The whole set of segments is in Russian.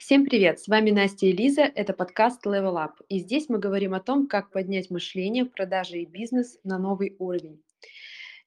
Всем привет! С вами Настя и Лиза, это подкаст Level Up. И здесь мы говорим о том, как поднять мышление, продажи и бизнес на новый уровень.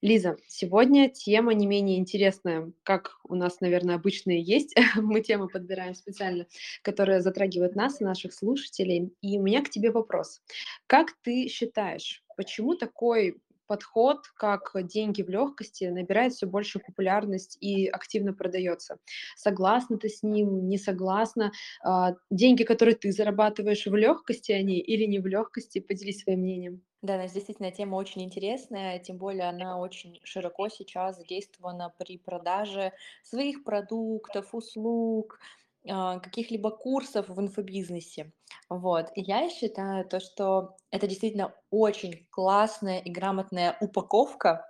Лиза, сегодня тема не менее интересная, как у нас, наверное, обычные есть. Мы темы подбираем специально, которые затрагивают нас и наших слушателей. И у меня к тебе вопрос. Как ты считаешь, почему такой подход, как деньги в легкости, набирает все больше популярность и активно продается. Согласна ты с ним, не согласна? А, деньги, которые ты зарабатываешь в легкости, они или не в легкости? Поделись своим мнением. Да, Настя, действительно, тема очень интересная, тем более она очень широко сейчас задействована при продаже своих продуктов, услуг, каких-либо курсов в инфобизнесе. Вот. И я считаю то, что это действительно очень классная и грамотная упаковка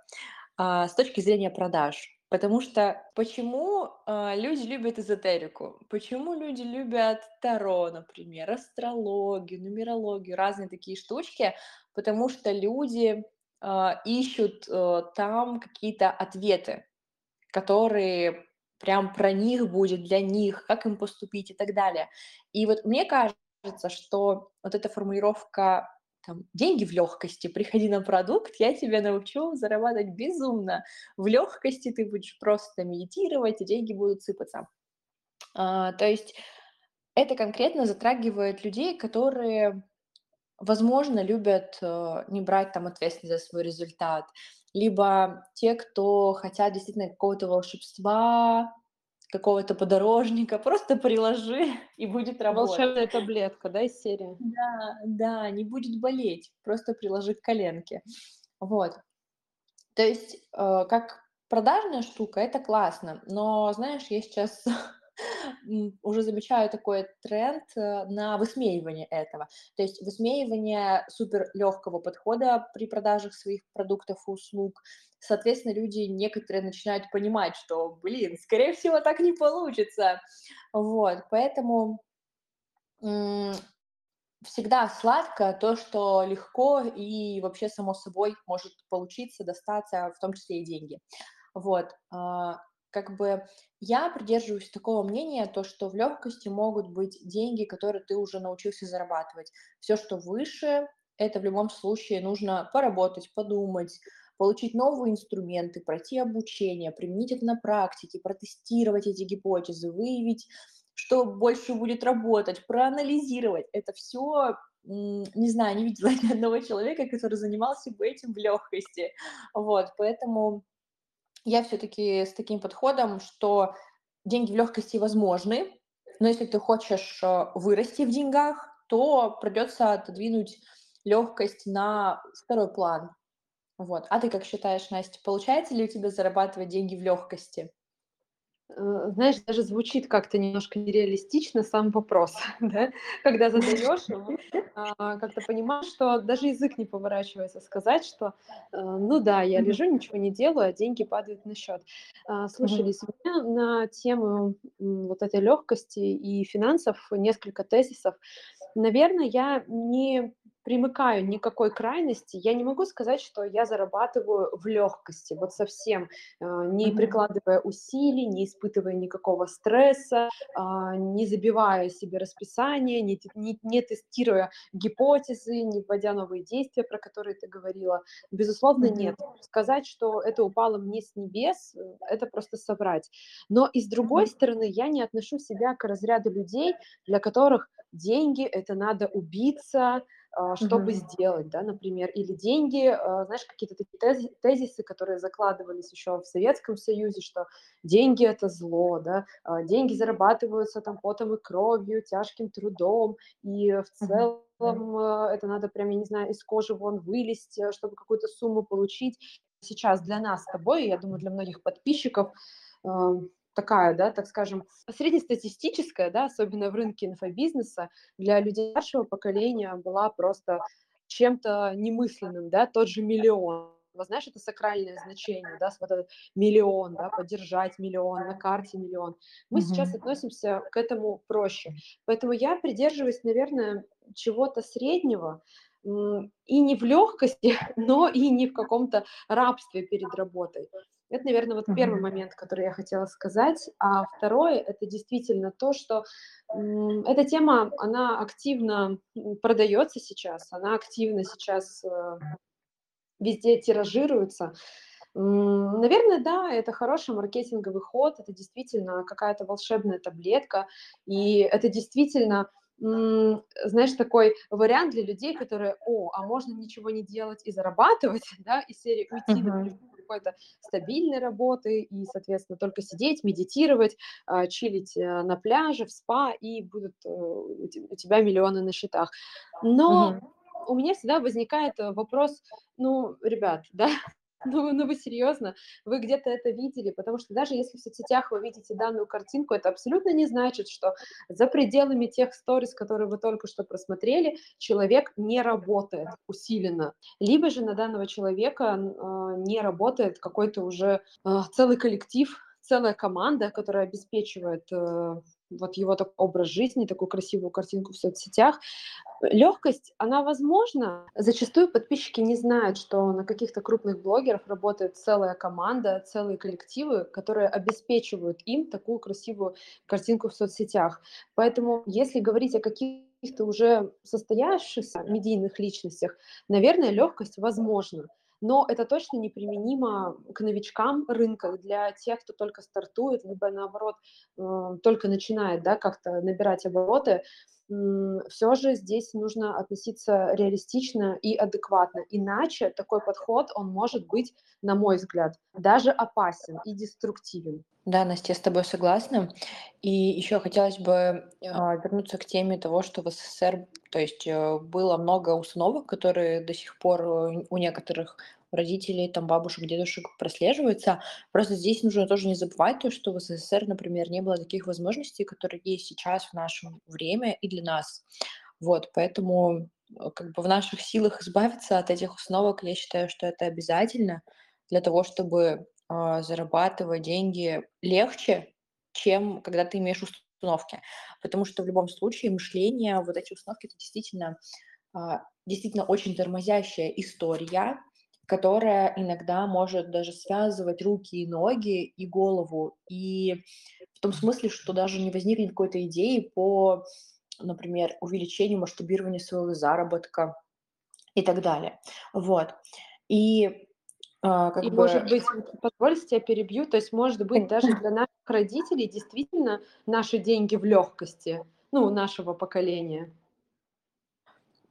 а, с точки зрения продаж. Потому что почему а, люди любят эзотерику? Почему люди любят Таро, например, астрологию, нумерологию, разные такие штучки? Потому что люди а, ищут а, там какие-то ответы, которые прям про них будет, для них, как им поступить и так далее. И вот мне кажется, что вот эта формулировка там, деньги в легкости, приходи на продукт, я тебя научу зарабатывать безумно. В легкости ты будешь просто медитировать, и деньги будут сыпаться. А, то есть это конкретно затрагивает людей, которые, возможно, любят э, не брать там ответственность за свой результат, либо те, кто хотят действительно какого-то волшебства, какого-то подорожника, просто приложи и будет работать. Волшебная таблетка, да, из серии? Да, да, не будет болеть, просто приложи к коленке. Вот. То есть, э, как продажная штука, это классно, но, знаешь, я сейчас уже замечаю такой тренд э, на высмеивание этого. То есть высмеивание супер легкого подхода при продажах своих продуктов и услуг. Соответственно, люди некоторые начинают понимать, что, блин, скорее всего, так не получится. Вот, поэтому всегда сладко то, что легко и вообще само собой может получиться, достаться, в том числе и деньги. Вот. Как бы я придерживаюсь такого мнения, то, что в легкости могут быть деньги, которые ты уже научился зарабатывать. Все, что выше, это в любом случае нужно поработать, подумать, получить новые инструменты, пройти обучение, применить это на практике, протестировать эти гипотезы, выявить, что больше будет работать, проанализировать. Это все не знаю, не видела ни одного человека, который занимался бы этим в легкости. Вот, поэтому я все-таки с таким подходом, что деньги в легкости возможны, но если ты хочешь э, вырасти в деньгах, то придется отодвинуть легкость на второй план. Вот. А ты как считаешь, Настя, получается ли у тебя зарабатывать деньги в легкости? Э, знаешь, даже звучит как-то немножко нереалистично сам вопрос, да? когда задаешь его, а, как-то понимаешь, что даже язык не поворачивается сказать, что э, ну да, я лежу, ничего не делаю, а деньги падают на счет. А, у меня на тему вот этой легкости и финансов несколько тезисов. Наверное, я не примыкаю никакой крайности, я не могу сказать, что я зарабатываю в легкости, вот совсем, э, не прикладывая усилий, не испытывая никакого стресса, а, не забивая себе расписание, не, не, не тестируя гипотезы, не вводя новые действия, про которые ты говорила. Безусловно, нет. Сказать, что это упало мне с небес, э, это просто соврать. Но и с другой стороны, я не отношу себя к разряду людей, для которых деньги – это надо убиться, а, чтобы mm-hmm. сделать, да, например, или деньги, а, знаешь, какие-то такие тезисы, которые закладывались еще в Советском Союзе, что деньги это зло, да, а, деньги зарабатываются там потом и кровью, тяжким трудом, и в целом mm-hmm. это надо прям, я не знаю, из кожи вон вылезть, чтобы какую-то сумму получить. Сейчас для нас с тобой, я думаю, для многих подписчиков, такая, да, так скажем, среднестатистическая, да, особенно в рынке инфобизнеса, для людей нашего поколения была просто чем-то немысленным, да, тот же миллион. Вот знаешь, это сакральное значение, да, вот этот миллион, да, поддержать миллион, на карте миллион. Мы mm-hmm. сейчас относимся к этому проще. Поэтому я придерживаюсь, наверное, чего-то среднего, и не в легкости, но и не в каком-то рабстве перед работой. Это, наверное, вот первый момент, который я хотела сказать. А второе, это действительно то, что эта тема, она активно продается сейчас, она активно сейчас э, везде тиражируется. Наверное, да, это хороший маркетинговый ход, это действительно какая-то волшебная таблетка, и это действительно знаешь, такой вариант для людей, которые, о, а можно ничего не делать и зарабатывать, да, из серии уйти, uh-huh. например, какой-то стабильной работы и, соответственно, только сидеть, медитировать, а, чилить э, на пляже, в спа, и будут э, у тебя миллионы на счетах. Но uh-huh. у меня всегда возникает э, вопрос, ну, ребят, да, ну, ну вы серьезно? Вы где-то это видели? Потому что даже если в соцсетях вы видите данную картинку, это абсолютно не значит, что за пределами тех сторис, которые вы только что просмотрели, человек не работает усиленно. Либо же на данного человека э, не работает какой-то уже э, целый коллектив, целая команда, которая обеспечивает э, вот его такой образ жизни, такую красивую картинку в соцсетях. Легкость, она возможна. Зачастую подписчики не знают, что на каких-то крупных блогеров работает целая команда, целые коллективы, которые обеспечивают им такую красивую картинку в соцсетях. Поэтому, если говорить о каких-то уже состоявшихся медийных личностях, наверное, легкость возможна но это точно неприменимо к новичкам рынка, для тех, кто только стартует, либо наоборот э, только начинает да, как-то набирать обороты. Все же здесь нужно относиться реалистично и адекватно. Иначе такой подход, он может быть, на мой взгляд, даже опасен и деструктивен. Да, Настя, я с тобой согласна. И еще хотелось бы э, вернуться к теме того, что в СССР, то есть э, было много установок, которые до сих пор э, у некоторых родителей, там, бабушек, дедушек прослеживаются. Просто здесь нужно тоже не забывать то, что в СССР, например, не было таких возможностей, которые есть сейчас в наше время и для нас. Вот, поэтому как бы в наших силах избавиться от этих установок, я считаю, что это обязательно для того, чтобы а, зарабатывать деньги легче, чем когда ты имеешь установки. Потому что в любом случае мышление, вот эти установки, это действительно, а, действительно очень тормозящая история, которая иногда может даже связывать руки и ноги и голову. И в том смысле, что даже не возникнет какой-то идеи по, например, увеличению масштабирования своего заработка и так далее. Вот. И а, как И, бы... может быть, позвольте, тебя перебью, то есть, может быть, даже для наших родителей действительно наши деньги в легкости, ну, нашего поколения.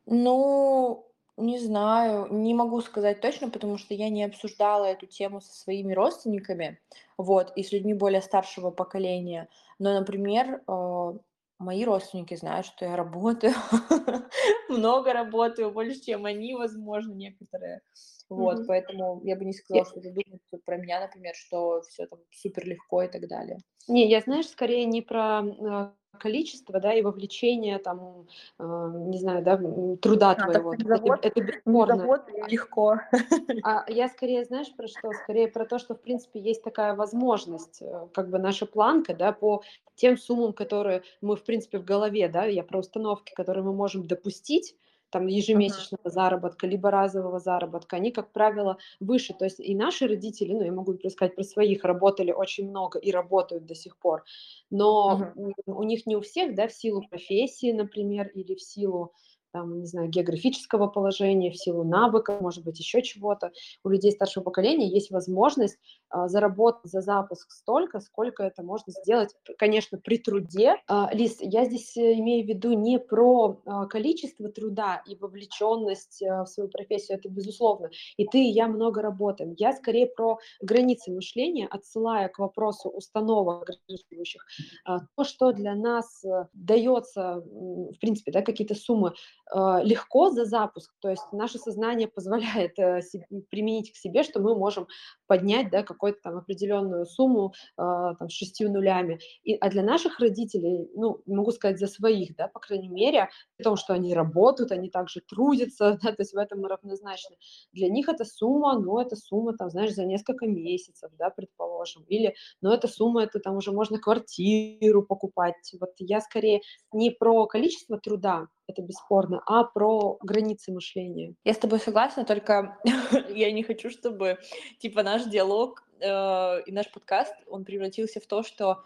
Ну, не знаю, не могу сказать точно, потому что я не обсуждала эту тему со своими родственниками, вот, и с людьми более старшего поколения. Но, например, э, мои родственники знают, что я работаю, много работаю, больше, чем они, возможно, некоторые. Вот, mm-hmm. поэтому я бы не сказала, что думаешь про меня, например, что все там супер легко и так далее. Не, я, знаешь, скорее не про а, количество, да, и вовлечение, там, э, не знаю, да, труда а, твоего. Завод, это, это бесспорно. Завод, легко. А я скорее, знаешь, про что? Скорее про то, что, в принципе, есть такая возможность, э, как бы наша планка, да, по тем суммам, которые мы, в принципе, в голове, да, я про установки, которые мы можем допустить, там ежемесячного uh-huh. заработка, либо разового заработка, они, как правило, выше. То есть и наши родители, ну, я могу сказать про своих, работали очень много и работают до сих пор, но uh-huh. у них не у всех, да, в силу профессии, например, или в силу там, не знаю, географического положения, в силу навыков, может быть, еще чего-то. У людей старшего поколения есть возможность а, заработать за запуск столько, сколько это можно сделать, конечно, при труде. А, Лиз, я здесь э, имею в виду не про а, количество труда и вовлеченность а, в свою профессию, это безусловно. И ты, и я много работаем. Я скорее про границы мышления, отсылая к вопросу установок ограничивающих. А, то, что для нас а, дается, в принципе, да, какие-то суммы легко за запуск, то есть наше сознание позволяет э, применить к себе, что мы можем поднять да, какую-то там определенную сумму а, там, с шестью нулями. И, а для наших родителей, ну, могу сказать за своих, да, по крайней мере, при том, что они работают, они также трудятся, да, то есть в этом мы равнозначны. Для них эта сумма, ну, это сумма, там, знаешь, за несколько месяцев, да, предположим, или, ну, эта сумма, это там уже можно квартиру покупать. Вот я скорее не про количество труда, это бесспорно, а про границы мышления. Я с тобой согласна, только я не хочу, чтобы типа наш диалог э, и наш подкаст, он превратился в то, что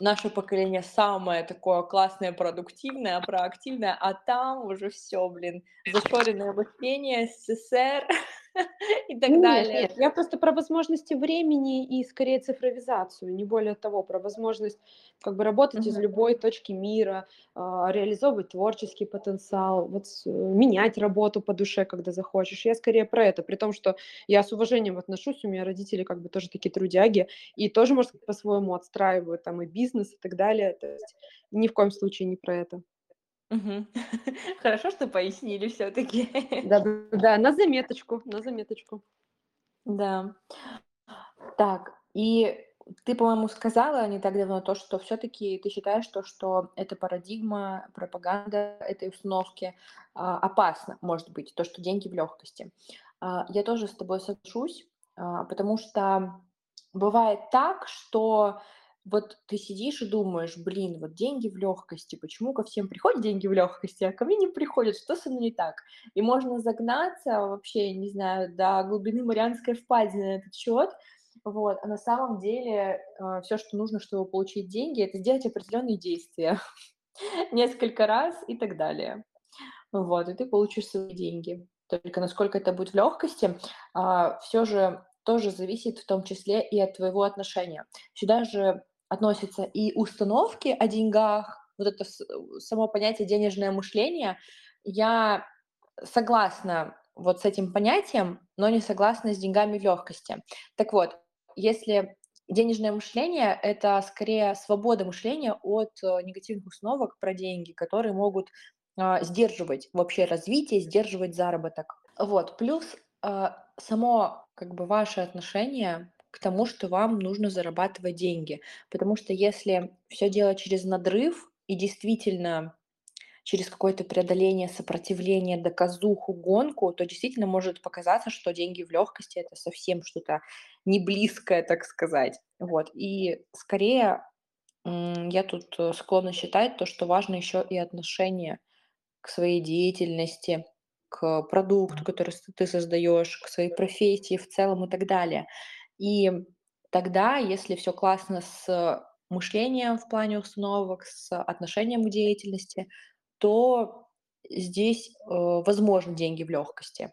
наше поколение самое такое классное, продуктивное, проактивное, а там уже все, блин, зашоренное мышление, СССР и так Нет, далее. нет, я просто про возможности времени и скорее цифровизацию, не более того, про возможность как бы работать из Мгм. любой точки мира, а, реализовывать творческий потенциал, вот э, менять работу по душе, когда захочешь. Я скорее про это, при том, что я с уважением отношусь, у меня родители как бы тоже такие трудяги, и тоже, может, по-своему отстраивают там и бизнес и так далее. То есть ни в коем случае не про это. Мгм. Хорошо, что пояснили все-таки. Да-да-да, на заметочку, на заметочку. Да. Так, и ты, по-моему, сказала не так давно то, что все-таки ты считаешь то, что эта парадигма, пропаганда этой установки а, опасна, может быть, то, что деньги в легкости. А, я тоже с тобой соглашусь, а, потому что бывает так, что вот ты сидишь и думаешь, блин, вот деньги в легкости, почему ко всем приходят деньги в легкости, а ко мне не приходят, что со мной не так? И можно загнаться вообще, не знаю, до глубины Марианской впадины на этот счет, вот, а на самом деле все, что нужно, чтобы получить деньги, это сделать определенные действия несколько раз и так далее. Вот, и ты получишь свои деньги. Только насколько это будет в легкости, все же тоже зависит в том числе и от твоего отношения. Сюда же относятся и установки о деньгах, вот это с- само понятие денежное мышление. Я согласна вот с этим понятием, но не согласна с деньгами легкости. Так вот, если денежное мышление— это скорее свобода мышления от э, негативных установок про деньги, которые могут а, сдерживать вообще развитие, сдерживать заработок. Вот. Плюс а, само как бы ваше отношение к тому, что вам нужно зарабатывать деньги. Потому что если все делать через надрыв и действительно через какое-то преодоление, сопротивление, доказуху, гонку, то действительно может показаться, что деньги в легкости это совсем что-то не близкое, так сказать. Вот. И скорее я тут э, склонна считать то, что важно еще и отношение к своей деятельности, к продукту, который ты создаешь, к своей профессии в целом и так далее. И тогда, если все классно с мышлением в плане установок, с отношением к деятельности, то здесь, э, возможны деньги в легкости.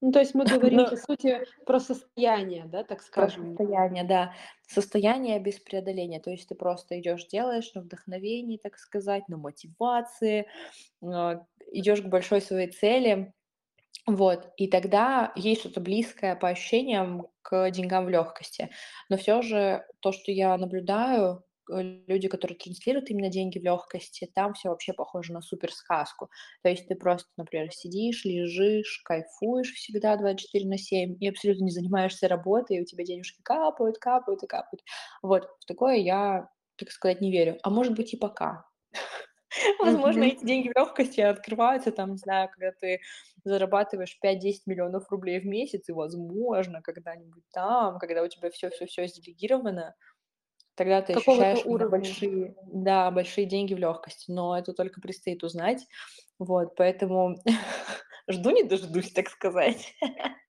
Ну, то есть мы говорим, по сути, про состояние, да, так про скажем. состояние, да, состояние без преодоления. То есть ты просто идешь, делаешь на вдохновении, так сказать, на мотивации, а, идешь к большой своей цели, вот, и тогда есть что-то близкое по ощущениям к деньгам в легкости. Но все же то, что я наблюдаю, э, люди, которые транслируют именно деньги в легкости, там все вообще похоже на суперсказку. То есть ты просто, например, сидишь, лежишь, кайфуешь всегда 24 на 7 и абсолютно не занимаешься работой, и у тебя денежки капают, капают и капают. Вот, в такое я, так сказать, не верю. А может быть и пока. Возможно, эти деньги в легкости открываются, там, не знаю, когда ты зарабатываешь 5-10 миллионов рублей в месяц, и, возможно, когда-нибудь там, когда у тебя все-все-все сделегировано, тогда ты Какого-то ощущаешь уровня. большие, да, большие деньги в легкости, но это только предстоит узнать, вот, поэтому жду не дождусь, так сказать.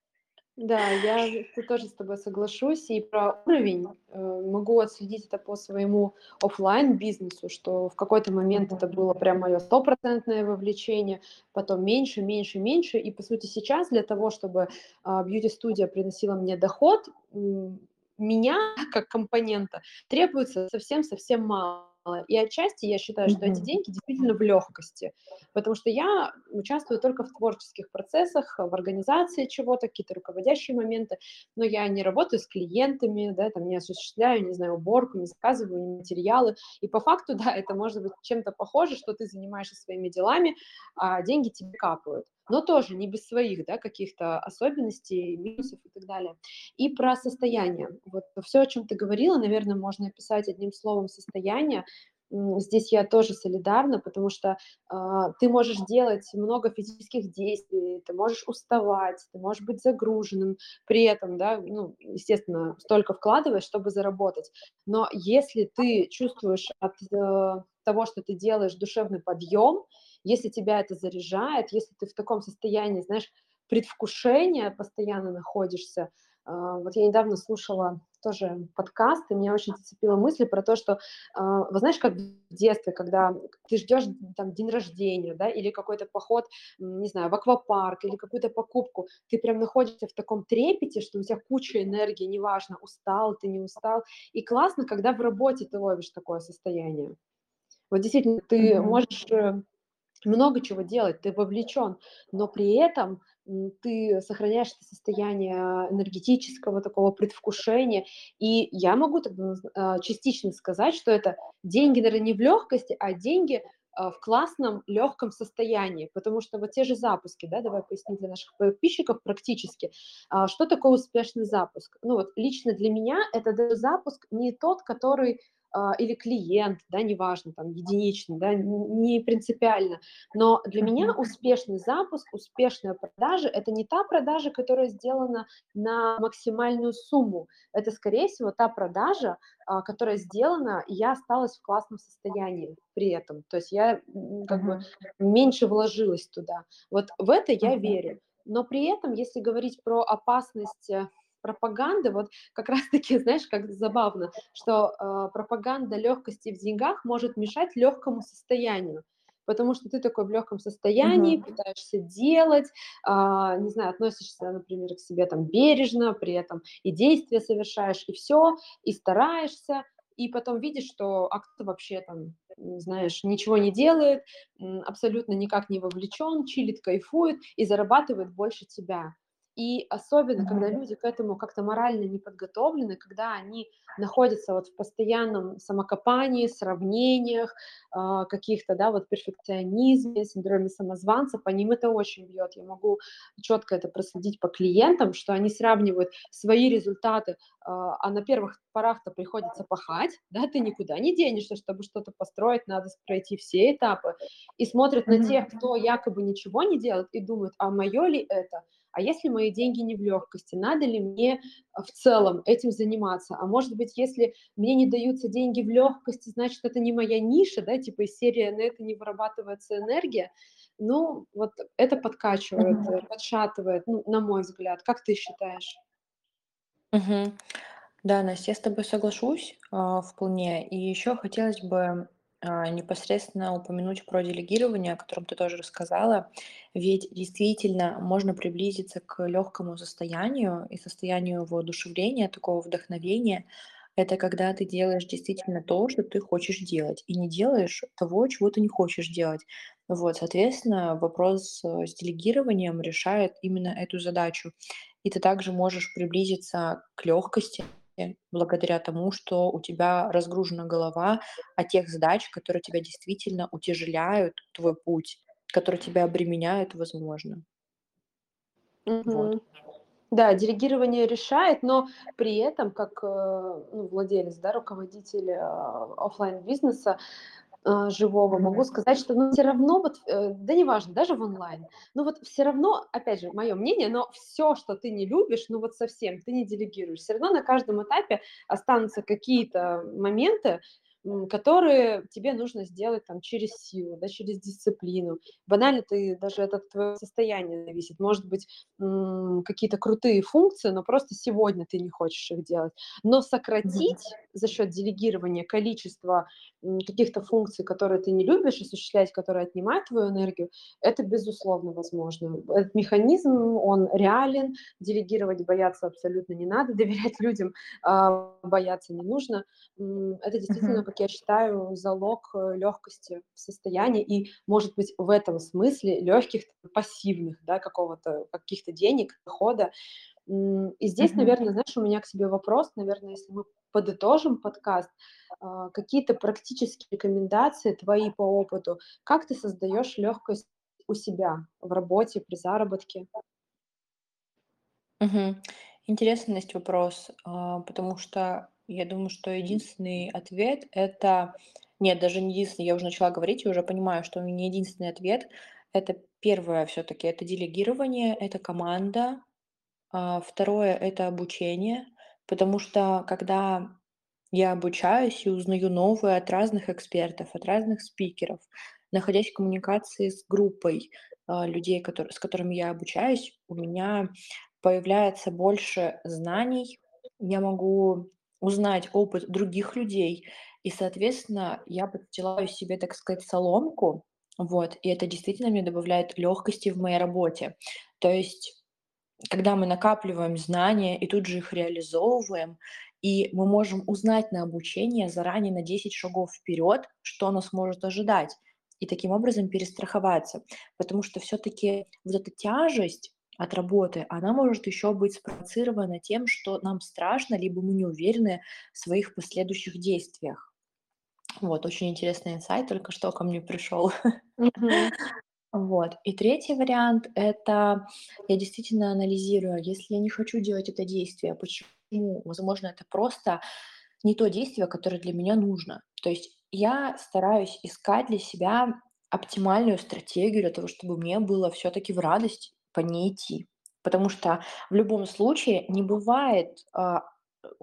Да, я тоже с тобой соглашусь. И про уровень э, могу отследить это по своему оффлайн бизнесу, что в какой-то момент это было прям мое стопроцентное вовлечение, потом меньше, меньше, меньше. И по сути сейчас для того, чтобы а, бьюти-студия приносила мне доход, меня как компонента требуется совсем-совсем мало. И отчасти я считаю, что эти деньги действительно в легкости, потому что я участвую только в творческих процессах, в организации чего-то, какие-то руководящие моменты, но я не работаю с клиентами, да, там не осуществляю, не знаю, уборку, не заказываю материалы. И по факту, да, это может быть чем-то похоже, что ты занимаешься своими делами, а деньги тебе капают. Но тоже не без своих, да, каких-то особенностей, минусов и так далее. И про состояние. Вот все, о чем ты говорила, наверное, можно описать одним словом состояние. здесь я тоже солидарна, потому что а, ты можешь делать много физических действий, ты можешь уставать, ты можешь быть загруженным, при этом, да, ну, естественно, столько вкладываешь, чтобы заработать. Но если ты чувствуешь от э, того, что ты делаешь, душевный подъем, если тебя это заряжает, если ты в таком состоянии, знаешь, предвкушения постоянно находишься, а, вот я недавно слушала тоже подкаст, и меня очень зацепила мысль про то, что, а, вы знаешь, как в детстве, когда ты ждешь там день рождения, да, или какой-то поход, не знаю, в аквапарк, или какую-то покупку, ты прям находишься в таком трепете, что у тебя куча энергии, неважно, устал ты, не устал, и классно, когда в работе ты ловишь такое состояние. Вот действительно, ты mm-hmm. можешь э, много чего делать, ты вовлечен, но при этом ты сохраняешь это состояние энергетического такого предвкушения. И я могу тогда а, частично сказать, что это деньги, наверное, не в легкости, а деньги а, в классном легком состоянии, потому что вот те же запуски, да, давай поясним для наших подписчиков практически, а, что такое успешный запуск. Ну вот лично для меня это запуск не тот, который или клиент, да, неважно, там, единичный, да, не принципиально. Но для меня успешный запуск, успешная продажа – это не та продажа, которая сделана на максимальную сумму. Это, скорее всего, та продажа, а, которая сделана, и я осталась в классном состоянии при этом. То есть я как бы меньше вложилась туда. Вот в это я верю. Но при этом, если говорить про опасность пропаганды, вот как раз-таки, знаешь, как забавно, что э, пропаганда легкости в деньгах может мешать легкому состоянию потому что ты такой в легком состоянии, uh-huh. пытаешься делать, а, не знаю, относишься, например, к себе там бережно, при этом и действия совершаешь, и все, и стараешься, и потом видишь, что а кто вообще там, знаешь, ничего не делает, абсолютно никак не вовлечен, чилит, кайфует и зарабатывает больше тебя. И особенно, когда люди к этому как-то морально не подготовлены, когда они находятся вот в постоянном самокопании, сравнениях, э, каких-то, да, вот перфекционизме, синдроме самозванца, по ним это очень бьет. Я могу четко это проследить по клиентам, что они сравнивают свои результаты, э, а на первых порах-то приходится пахать, да, ты никуда не денешься, чтобы что-то построить, надо пройти все этапы, и смотрят на тех, кто якобы ничего не делает, и думают, а мое ли это? А если мои деньги не в легкости, надо ли мне э, в целом этим заниматься? А может быть, если мне не даются деньги в легкости, значит, это не моя ниша, да, типа из серии на это не вырабатывается энергия. Ну, вот это подкачивает, mm-hmm. подшатывает, ну, на мой взгляд. Как ты считаешь? Угу. Да, Настя, я с тобой соглашусь а, вполне. И еще хотелось бы а, непосредственно упомянуть про делегирование, о котором ты тоже рассказала. Ведь действительно можно приблизиться к легкому состоянию и состоянию воодушевления, такого вдохновения. Это когда ты делаешь действительно то, что ты хочешь делать, и не делаешь того, чего ты не хочешь делать. Вот, соответственно, вопрос э, с делегированием решает именно эту задачу. И ты также можешь приблизиться к легкости, благодаря тому, что у тебя разгружена голова от тех задач, которые тебя действительно утяжеляют твой путь, которые тебя обременяют, возможно. Вот. Да, делегирование решает, но при этом, как э, ну, владелец, да, руководитель э, офлайн бизнеса, а, живого, могу сказать, что ну, все равно, вот, э, да неважно, даже в онлайн, ну вот все равно, опять же, мое мнение, но все, что ты не любишь, ну вот совсем, ты не делегируешь, все равно на каждом этапе останутся какие-то моменты, которые тебе нужно сделать там через силу, да, через дисциплину. Банально ты даже это от твоего состояния зависит. Может быть, какие-то крутые функции, но просто сегодня ты не хочешь их делать. Но сократить за счет делегирования количество каких-то функций, которые ты не любишь осуществлять, которые отнимают твою энергию, это безусловно возможно. Этот механизм, он реален, делегировать бояться абсолютно не надо, доверять людям а, бояться не нужно. Это действительно как я считаю, залог э, легкости состояния и, может быть, в этом смысле легких пассивных, да, какого-то, каких-то денег, дохода. И здесь, mm-hmm. наверное, знаешь, у меня к себе вопрос, наверное, если мы подытожим подкаст, а, какие-то практические рекомендации твои по опыту, как ты создаешь легкость у себя в работе, при заработке? Угу. Интересный вопрос, а, потому что я думаю, что единственный ответ- это Нет, даже не единственный. Я уже начала говорить и уже понимаю, что у меня единственный ответ. Это первое все-таки, это делегирование, это команда. А, второе– это обучение, потому что когда я обучаюсь и узнаю новое от разных экспертов, от разных спикеров, находясь в коммуникации с группой а, людей, которые, с которыми я обучаюсь, у меня появляется больше знаний, я могу узнать опыт других людей, и, соответственно, я подстилаю себе, так сказать, соломку, вот, и это действительно мне добавляет легкости в моей работе. То есть, когда мы накапливаем знания и тут же их реализовываем, и мы можем узнать на обучение заранее на 10 шагов вперед, что нас может ожидать, и таким образом перестраховаться. Потому что все-таки вот эта тяжесть от работы, она может еще быть спровоцирована тем, что нам страшно, либо мы не уверены в своих последующих действиях. Вот, очень интересный инсайт только что ко мне пришел. Вот. И третий вариант– это я действительно анализирую, если я не хочу делать это действие, почему? Возможно, это просто не то действие, которое для меня нужно. То есть я стараюсь искать для себя оптимальную стратегию для того, чтобы мне было все-таки в радость по ней идти. Потому что в любом случае не бывает а,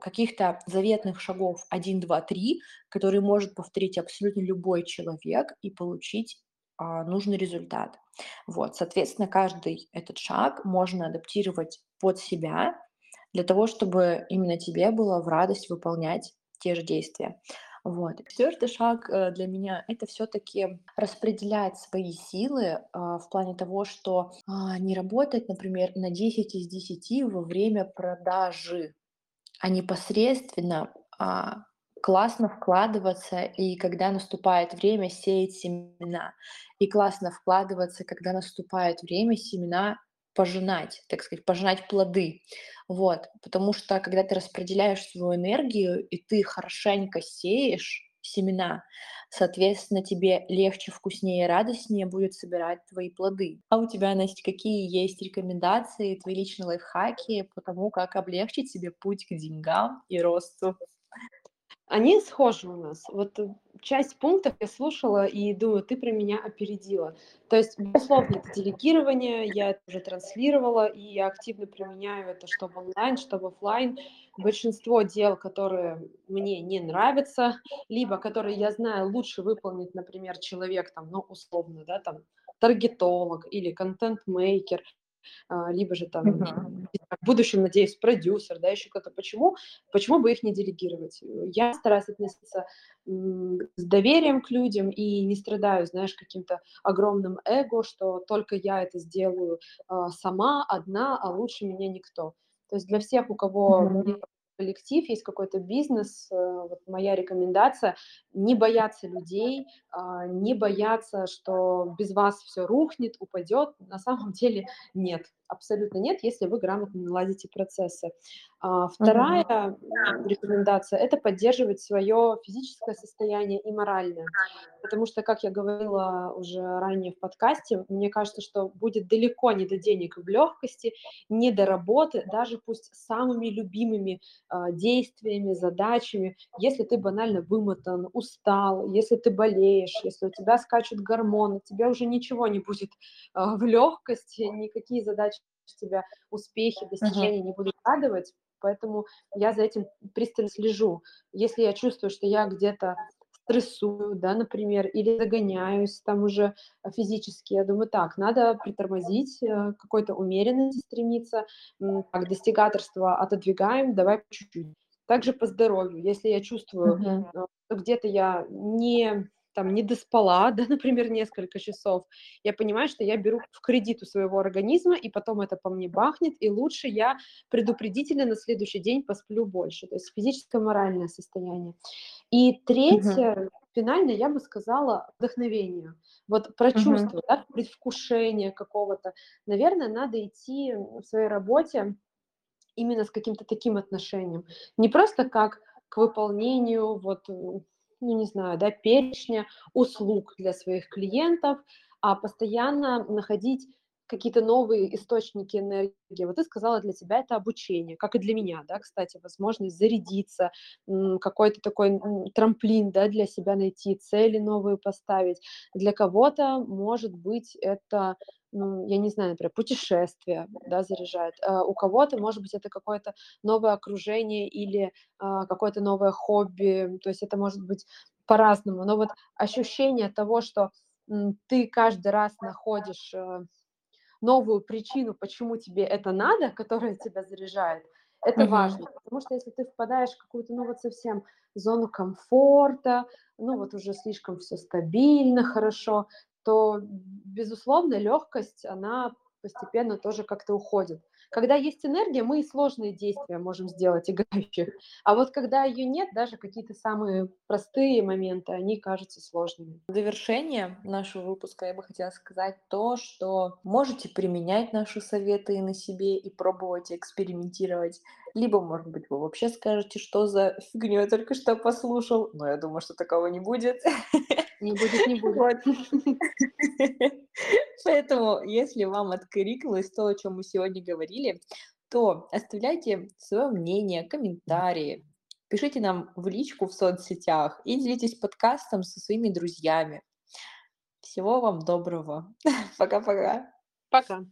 каких-то заветных шагов 1, 2, 3, которые может повторить абсолютно любой человек и получить а, нужный результат. Вот, соответственно, каждый этот шаг можно адаптировать под себя для того, чтобы именно тебе было в радость выполнять те же действия. Вот. Четвертый шаг э, для меня это все-таки распределять свои силы а, в плане того, что а, не работать, например, на 10 из 10 во время продажи, а непосредственно а, классно вкладываться, и когда наступает время сеять семена, и классно вкладываться, когда наступает время семена пожинать, так сказать, пожинать плоды. Вот, потому что когда ты распределяешь свою энергию, и ты хорошенько сеешь семена, соответственно, тебе легче, вкуснее и радостнее будет собирать твои плоды. А у тебя, Настя, какие есть рекомендации, твои личные лайфхаки по тому, как облегчить себе путь к деньгам и росту? Они схожи у нас. Вот э, часть пунктов я слушала и думаю, ты про меня опередила. То есть, безусловно, это делегирование, я это уже транслировала, и я активно применяю это что в онлайн, что в офлайн. Большинство дел, которые мне не нравятся, либо которые я знаю лучше выполнить, например, человек там, ну, условно, да, там, таргетолог или контент-мейкер, либо же там uh-huh. в будущем, надеюсь, продюсер, да, еще кто-то. Почему? Почему бы их не делегировать? Я стараюсь относиться с доверием к людям и не страдаю, знаешь, каким-то огромным эго, что только я это сделаю а, сама, одна, а лучше меня никто. То есть для всех, у кого uh-huh коллектив, есть какой-то бизнес, э, вот моя рекомендация, не бояться людей, а, не бояться, что без вас все рухнет, упадет. На самом деле нет, абсолютно нет, если вы грамотно наладите процессы. А, вторая uh-huh. рекомендация – это поддерживать свое физическое состояние и моральное, потому что, как я говорила уже ранее в подкасте, мне кажется, что будет далеко не до денег в легкости, не до работы, даже пусть самыми любимыми а, действиями, задачами, если ты банально вымотан, устал, если ты болеешь, если у тебя скачут гормоны, тебе уже ничего не будет а, в легкости, никакие задачи тебя успехи, достижения uh-huh. не будут радовать, поэтому я за этим пристально слежу. Если я чувствую, что я где-то стрессую, да, например, или загоняюсь там уже физически, я думаю, так, надо притормозить, э, какой-то умеренности стремиться, так, достигаторство отодвигаем, давай по чуть-чуть. Также по здоровью, если я чувствую, что где-то я не там не доспала, да, например, несколько часов, я понимаю, что я беру в кредит у своего организма, и потом это по мне бахнет, и лучше я предупредительно на следующий день посплю больше. То есть физическое, моральное состояние. И третье, uh-huh. финально, я бы сказала, вдохновение. Вот про uh-huh. чувство, да, предвкушение какого-то. Наверное, надо идти в своей работе именно с каким-то таким отношением. Не просто как к выполнению вот ну не знаю, да, перечня услуг для своих клиентов, а постоянно находить какие-то новые источники энергии. Вот ты сказала, для тебя это обучение, как и для меня, да, кстати, возможность зарядиться, какой-то такой трамплин, да, для себя найти, цели новые поставить. Для кого-то, может быть, это ну, я не знаю, например, путешествие, да, заряжает. А у кого-то, может быть, это какое-то новое окружение или а, какое-то новое хобби, то есть это может быть по-разному. Но вот ощущение того, что ты каждый раз находишь э, новую причину, почему тебе это надо, которая тебя заряжает, это mm-hmm. важно, потому что если ты впадаешь в какую-то, ну вот совсем зону комфорта, ну вот уже слишком все стабильно, хорошо, то, безусловно, легкость, она постепенно тоже как-то уходит. Когда есть энергия, мы и сложные действия можем сделать играющих. А вот когда ее нет, даже какие-то самые простые моменты, они кажутся сложными. В завершение нашего выпуска я бы хотела сказать то, что можете применять наши советы на себе и пробовать экспериментировать. Либо, может быть, вы вообще скажете, что за фигню я только что послушал. Но я думаю, что такого не будет. Не будет, не будет. Поэтому, если вам откликнулось то, о чем мы сегодня говорили, то оставляйте свое мнение, комментарии, пишите нам в личку в соцсетях и делитесь подкастом со своими друзьями. Всего вам доброго. Пока-пока. Пока.